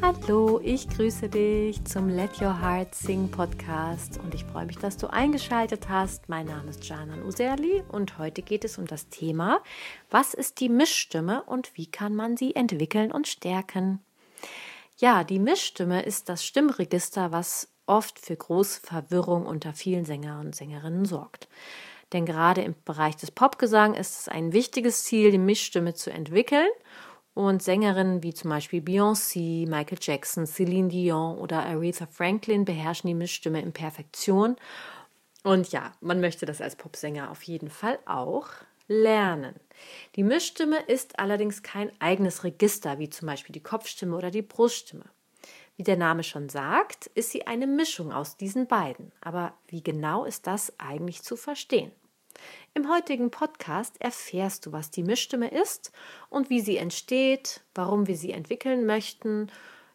Hallo, ich grüße dich zum Let Your Heart Sing Podcast und ich freue mich, dass du eingeschaltet hast. Mein Name ist Janan Userli und heute geht es um das Thema, was ist die Mischstimme und wie kann man sie entwickeln und stärken? Ja, die Mischstimme ist das Stimmregister, was oft für große Verwirrung unter vielen Sänger und Sängerinnen sorgt. Denn gerade im Bereich des Popgesangs ist es ein wichtiges Ziel, die Mischstimme zu entwickeln – und Sängerinnen wie zum Beispiel Beyoncé, Michael Jackson, Celine Dion oder Aretha Franklin beherrschen die Mischstimme in Perfektion. Und ja, man möchte das als Popsänger auf jeden Fall auch lernen. Die Mischstimme ist allerdings kein eigenes Register, wie zum Beispiel die Kopfstimme oder die Bruststimme. Wie der Name schon sagt, ist sie eine Mischung aus diesen beiden. Aber wie genau ist das eigentlich zu verstehen? Im heutigen Podcast erfährst du, was die Mischstimme ist und wie sie entsteht, warum wir sie entwickeln möchten.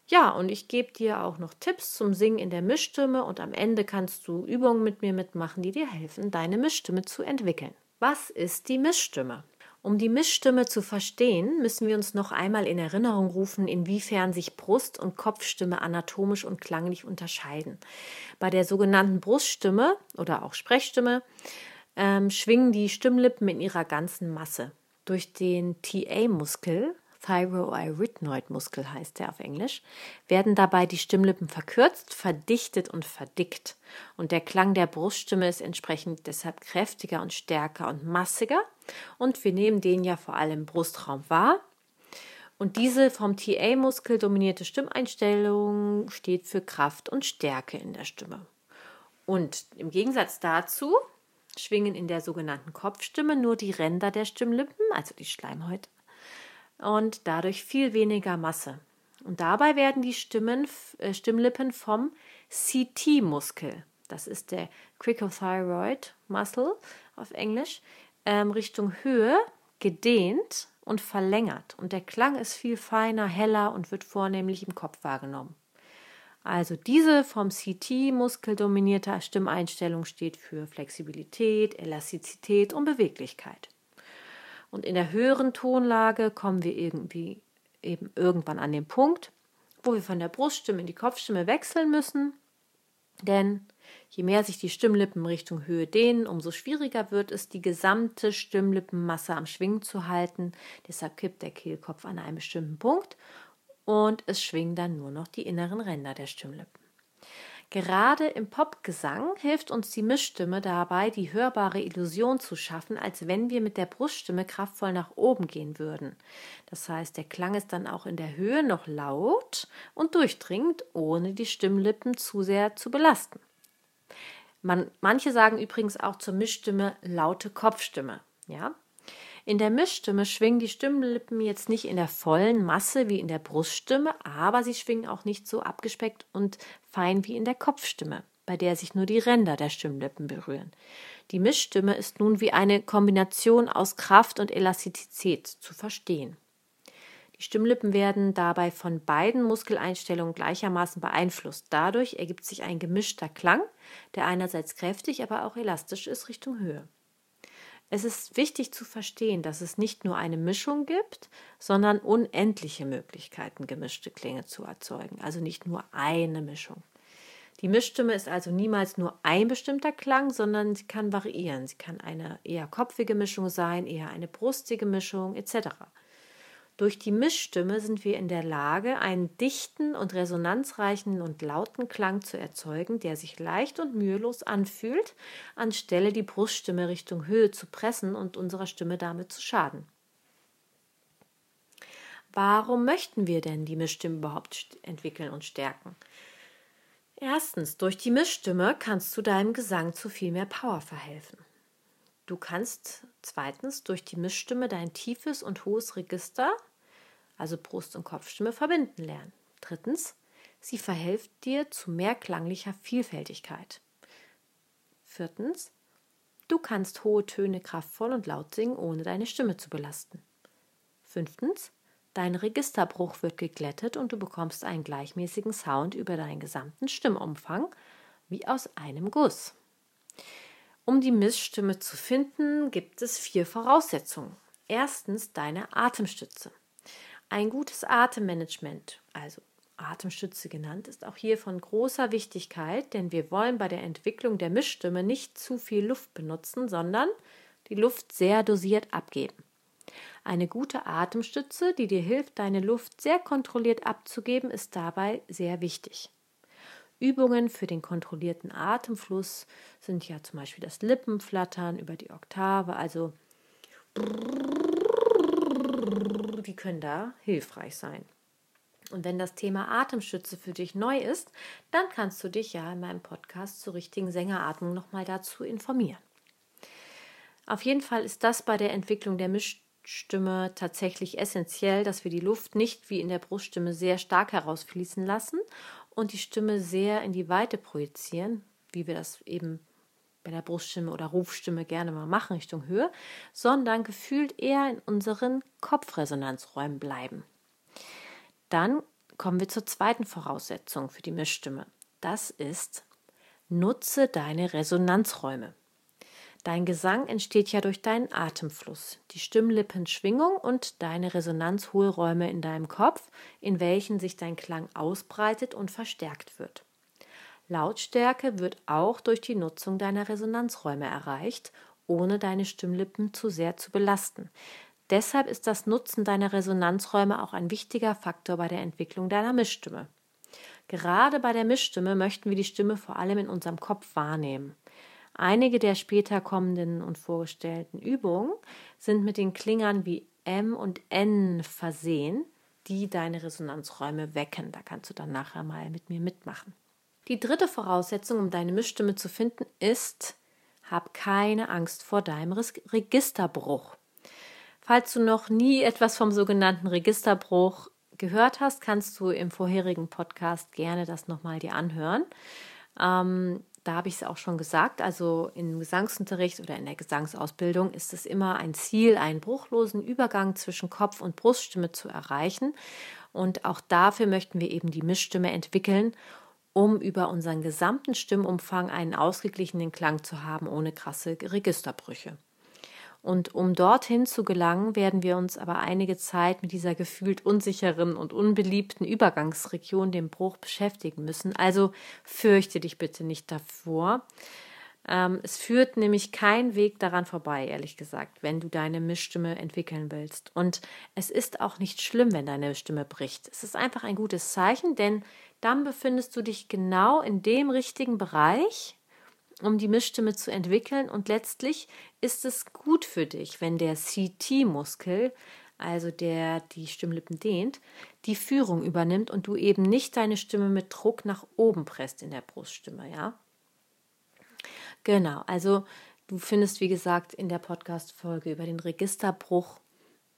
Ja, und ich gebe dir auch noch Tipps zum Singen in der Mischstimme und am Ende kannst du Übungen mit mir mitmachen, die dir helfen, deine Mischstimme zu entwickeln. Was ist die Mischstimme? Um die Mischstimme zu verstehen, müssen wir uns noch einmal in Erinnerung rufen, inwiefern sich Brust- und Kopfstimme anatomisch und klanglich unterscheiden. Bei der sogenannten Bruststimme oder auch Sprechstimme ähm, schwingen die Stimmlippen in ihrer ganzen Masse. Durch den TA-Muskel, Thyroirythnoid-Muskel heißt der auf Englisch, werden dabei die Stimmlippen verkürzt, verdichtet und verdickt. Und der Klang der Bruststimme ist entsprechend deshalb kräftiger und stärker und massiger. Und wir nehmen den ja vor allem im Brustraum wahr. Und diese vom TA-Muskel dominierte Stimmeinstellung steht für Kraft und Stärke in der Stimme. Und im Gegensatz dazu schwingen in der sogenannten Kopfstimme nur die Ränder der Stimmlippen, also die Schleimhäute, und dadurch viel weniger Masse. Und dabei werden die Stimmen, äh, Stimmlippen vom CT-Muskel, das ist der Cricothyroid Muscle auf Englisch, ähm, Richtung Höhe gedehnt und verlängert. Und der Klang ist viel feiner, heller und wird vornehmlich im Kopf wahrgenommen. Also diese vom CT-Muskel dominierte Stimmeinstellung steht für Flexibilität, Elastizität und Beweglichkeit. Und in der höheren Tonlage kommen wir irgendwie eben irgendwann an den Punkt, wo wir von der Bruststimme in die Kopfstimme wechseln müssen. Denn je mehr sich die Stimmlippen Richtung Höhe dehnen, umso schwieriger wird es, die gesamte Stimmlippenmasse am Schwingen zu halten. Deshalb kippt der Kehlkopf an einem bestimmten Punkt und es schwingen dann nur noch die inneren Ränder der Stimmlippen. Gerade im Popgesang hilft uns die Mischstimme dabei, die hörbare Illusion zu schaffen, als wenn wir mit der Bruststimme kraftvoll nach oben gehen würden. Das heißt, der Klang ist dann auch in der Höhe noch laut und durchdringend, ohne die Stimmlippen zu sehr zu belasten. Man, manche sagen übrigens auch zur Mischstimme laute Kopfstimme. Ja, in der Mischstimme schwingen die Stimmlippen jetzt nicht in der vollen Masse wie in der Bruststimme, aber sie schwingen auch nicht so abgespeckt und fein wie in der Kopfstimme, bei der sich nur die Ränder der Stimmlippen berühren. Die Mischstimme ist nun wie eine Kombination aus Kraft und Elastizität zu verstehen. Die Stimmlippen werden dabei von beiden Muskeleinstellungen gleichermaßen beeinflusst. Dadurch ergibt sich ein gemischter Klang, der einerseits kräftig, aber auch elastisch ist Richtung Höhe. Es ist wichtig zu verstehen, dass es nicht nur eine Mischung gibt, sondern unendliche Möglichkeiten, gemischte Klänge zu erzeugen. Also nicht nur eine Mischung. Die Mischstimme ist also niemals nur ein bestimmter Klang, sondern sie kann variieren. Sie kann eine eher kopfige Mischung sein, eher eine brustige Mischung etc. Durch die Mischstimme sind wir in der Lage, einen dichten und resonanzreichen und lauten Klang zu erzeugen, der sich leicht und mühelos anfühlt, anstelle die Bruststimme Richtung Höhe zu pressen und unserer Stimme damit zu schaden. Warum möchten wir denn die Mischstimme überhaupt entwickeln und stärken? Erstens, durch die Mischstimme kannst du deinem Gesang zu viel mehr Power verhelfen. Du kannst zweitens durch die Mischstimme dein tiefes und hohes Register, also Brust- und Kopfstimme, verbinden lernen. Drittens, sie verhilft dir zu mehr klanglicher Vielfältigkeit. Viertens, du kannst hohe Töne kraftvoll und laut singen, ohne deine Stimme zu belasten. Fünftens, dein Registerbruch wird geglättet und du bekommst einen gleichmäßigen Sound über deinen gesamten Stimmumfang, wie aus einem Guss. Um die Missstimme zu finden, gibt es vier Voraussetzungen. Erstens deine Atemstütze. Ein gutes Atemmanagement, also Atemstütze genannt, ist auch hier von großer Wichtigkeit, denn wir wollen bei der Entwicklung der Mischstimme nicht zu viel Luft benutzen, sondern die Luft sehr dosiert abgeben. Eine gute Atemstütze, die dir hilft, deine Luft sehr kontrolliert abzugeben, ist dabei sehr wichtig. Übungen für den kontrollierten Atemfluss sind ja zum Beispiel das Lippenflattern über die Oktave, also die können da hilfreich sein. Und wenn das Thema Atemstütze für dich neu ist, dann kannst du dich ja in meinem Podcast zur richtigen Sängeratmung nochmal dazu informieren. Auf jeden Fall ist das bei der Entwicklung der Mischstimme tatsächlich essentiell, dass wir die Luft nicht wie in der Bruststimme sehr stark herausfließen lassen und die Stimme sehr in die Weite projizieren, wie wir das eben bei der Bruststimme oder Rufstimme gerne mal machen Richtung Höhe, sondern gefühlt eher in unseren Kopfresonanzräumen bleiben. Dann kommen wir zur zweiten Voraussetzung für die Mischstimme. Das ist, nutze deine Resonanzräume. Dein Gesang entsteht ja durch deinen Atemfluss, die Stimmlippenschwingung und deine Resonanzhohlräume in deinem Kopf, in welchen sich dein Klang ausbreitet und verstärkt wird. Lautstärke wird auch durch die Nutzung deiner Resonanzräume erreicht, ohne deine Stimmlippen zu sehr zu belasten. Deshalb ist das Nutzen deiner Resonanzräume auch ein wichtiger Faktor bei der Entwicklung deiner Mischstimme. Gerade bei der Mischstimme möchten wir die Stimme vor allem in unserem Kopf wahrnehmen. Einige der später kommenden und vorgestellten Übungen sind mit den Klingern wie M und N versehen, die deine Resonanzräume wecken. Da kannst du dann nachher mal mit mir mitmachen. Die dritte Voraussetzung, um deine Mischstimme zu finden, ist, hab keine Angst vor deinem Registerbruch. Falls du noch nie etwas vom sogenannten Registerbruch gehört hast, kannst du im vorherigen Podcast gerne das nochmal dir anhören. Ähm, da habe ich es auch schon gesagt, also im Gesangsunterricht oder in der Gesangsausbildung ist es immer ein Ziel, einen bruchlosen Übergang zwischen Kopf- und Bruststimme zu erreichen. Und auch dafür möchten wir eben die Mischstimme entwickeln, um über unseren gesamten Stimmumfang einen ausgeglichenen Klang zu haben, ohne krasse Registerbrüche. Und um dorthin zu gelangen, werden wir uns aber einige Zeit mit dieser gefühlt unsicheren und unbeliebten Übergangsregion, dem Bruch, beschäftigen müssen. Also fürchte dich bitte nicht davor. Ähm, es führt nämlich kein Weg daran vorbei, ehrlich gesagt, wenn du deine Mischstimme entwickeln willst. Und es ist auch nicht schlimm, wenn deine Stimme bricht. Es ist einfach ein gutes Zeichen, denn dann befindest du dich genau in dem richtigen Bereich, um die Mischstimme zu entwickeln. Und letztlich ist es gut für dich, wenn der CT-Muskel, also der die Stimmlippen dehnt, die Führung übernimmt und du eben nicht deine Stimme mit Druck nach oben presst in der Bruststimme, ja? Genau, also du findest, wie gesagt, in der Podcast-Folge über den Registerbruch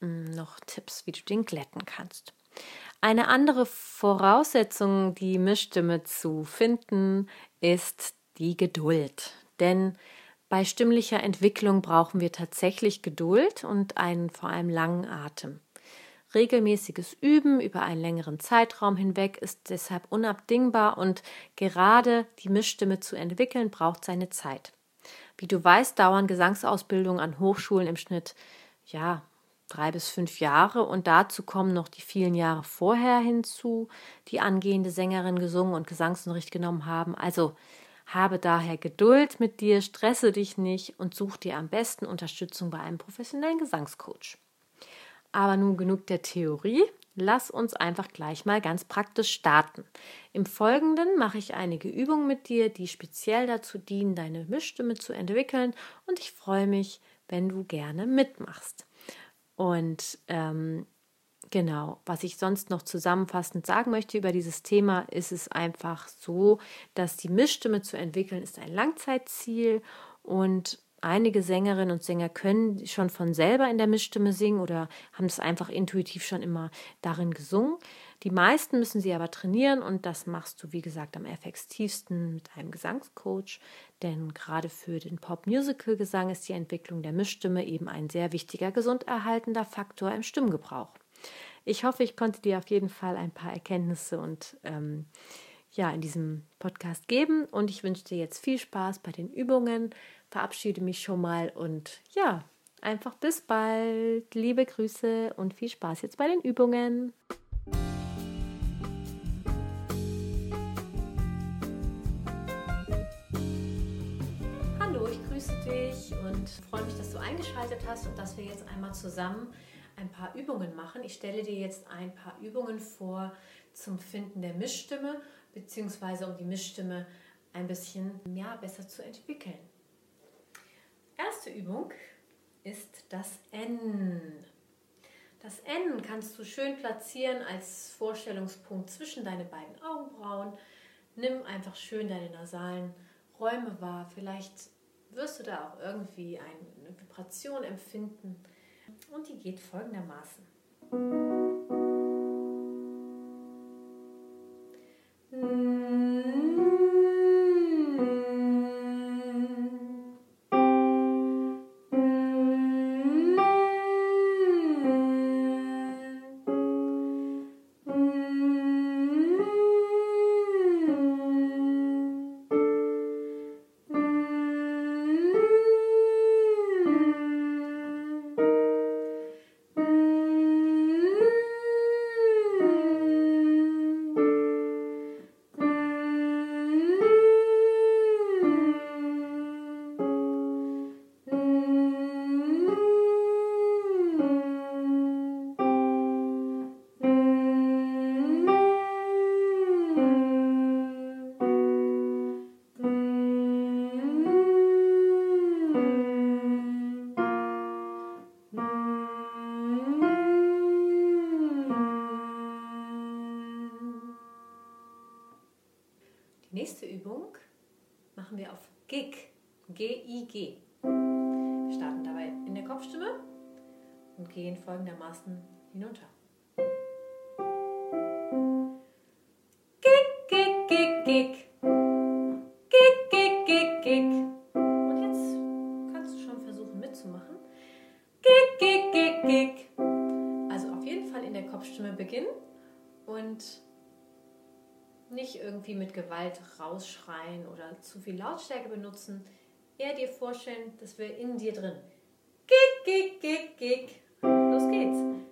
hm, noch Tipps, wie du den glätten kannst. Eine andere Voraussetzung, die Mischstimme zu finden, ist die Geduld. Denn bei stimmlicher Entwicklung brauchen wir tatsächlich Geduld und einen vor allem langen Atem. Regelmäßiges Üben über einen längeren Zeitraum hinweg ist deshalb unabdingbar und gerade die Mischstimme zu entwickeln braucht seine Zeit. Wie du weißt, dauern Gesangsausbildungen an Hochschulen im Schnitt ja drei bis fünf Jahre und dazu kommen noch die vielen Jahre vorher hinzu, die angehende Sängerin gesungen und Gesangsunterricht genommen haben. Also habe daher Geduld mit dir, stresse dich nicht und such dir am besten Unterstützung bei einem professionellen Gesangscoach. Aber nun genug der Theorie. Lass uns einfach gleich mal ganz praktisch starten. Im Folgenden mache ich einige Übungen mit dir, die speziell dazu dienen, deine Mischstimme zu entwickeln und ich freue mich, wenn du gerne mitmachst. Und ähm, Genau, was ich sonst noch zusammenfassend sagen möchte über dieses Thema, ist es einfach so, dass die Mischstimme zu entwickeln ist ein Langzeitziel und einige Sängerinnen und Sänger können schon von selber in der Mischstimme singen oder haben es einfach intuitiv schon immer darin gesungen. Die meisten müssen sie aber trainieren und das machst du, wie gesagt, am effektivsten mit einem Gesangscoach, denn gerade für den Pop-Musical-Gesang ist die Entwicklung der Mischstimme eben ein sehr wichtiger gesunderhaltender Faktor im Stimmgebrauch. Ich hoffe, ich konnte dir auf jeden Fall ein paar Erkenntnisse und ähm, ja, in diesem Podcast geben. Und ich wünsche dir jetzt viel Spaß bei den Übungen. Verabschiede mich schon mal und ja, einfach bis bald. Liebe Grüße und viel Spaß jetzt bei den Übungen. Hallo, ich grüße dich und freue mich, dass du eingeschaltet hast und dass wir jetzt einmal zusammen ein paar Übungen machen. Ich stelle dir jetzt ein paar Übungen vor zum Finden der Mischstimme, beziehungsweise um die Mischstimme ein bisschen ja, besser zu entwickeln. Erste Übung ist das N. Das N kannst du schön platzieren als Vorstellungspunkt zwischen deine beiden Augenbrauen. Nimm einfach schön deine nasalen Räume wahr. Vielleicht wirst du da auch irgendwie eine Vibration empfinden. Und die geht folgendermaßen. Gehen folgendermaßen hinunter. Gig, gig, gig, gig. Gig, gig, gig, gig. Und jetzt kannst du schon versuchen mitzumachen. Gig, gig, gig, gig. Also auf jeden Fall in der Kopfstimme beginnen und nicht irgendwie mit Gewalt rausschreien oder zu viel Lautstärke benutzen. Eher dir vorstellen, dass wir in dir drin. Gig, gig, gig, gig. kids.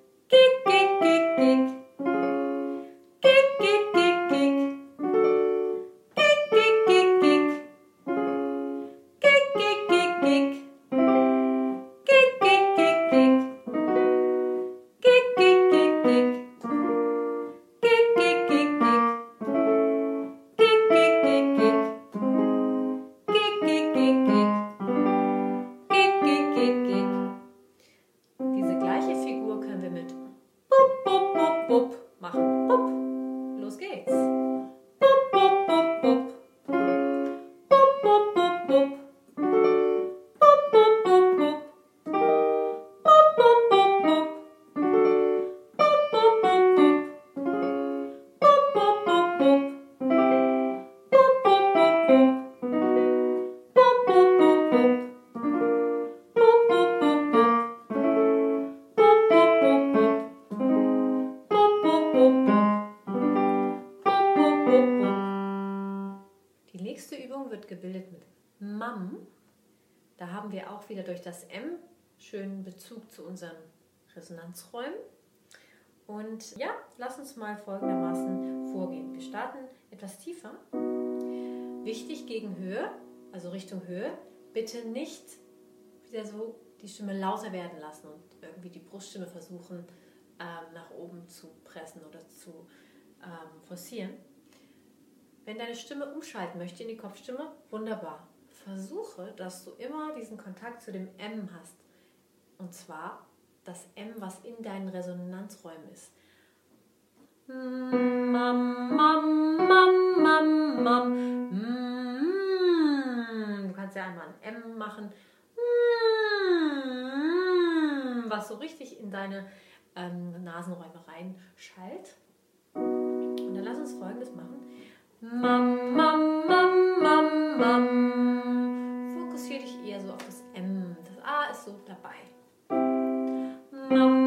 Mam, da haben wir auch wieder durch das M schönen Bezug zu unseren Resonanzräumen. Und ja, lass uns mal folgendermaßen vorgehen. Wir starten etwas tiefer. Wichtig gegen Höhe, also Richtung Höhe, bitte nicht wieder so die Stimme lauter werden lassen und irgendwie die Bruststimme versuchen ähm, nach oben zu pressen oder zu ähm, forcieren. Wenn deine Stimme umschalten möchte in die Kopfstimme, wunderbar versuche, dass du immer diesen Kontakt zu dem M hast. Und zwar das M, was in deinen Resonanzräumen ist. Mm. Du kannst ja einmal ein M machen, mm. was so richtig in deine ähm, Nasenräume reinschallt. Und dann lass uns folgendes machen. Mam, mam, mam, mam, mam. Mam,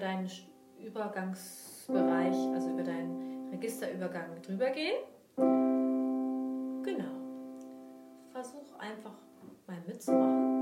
deinen Übergangsbereich, also über deinen Registerübergang drüber gehen. Genau. Versuch einfach mal mitzumachen.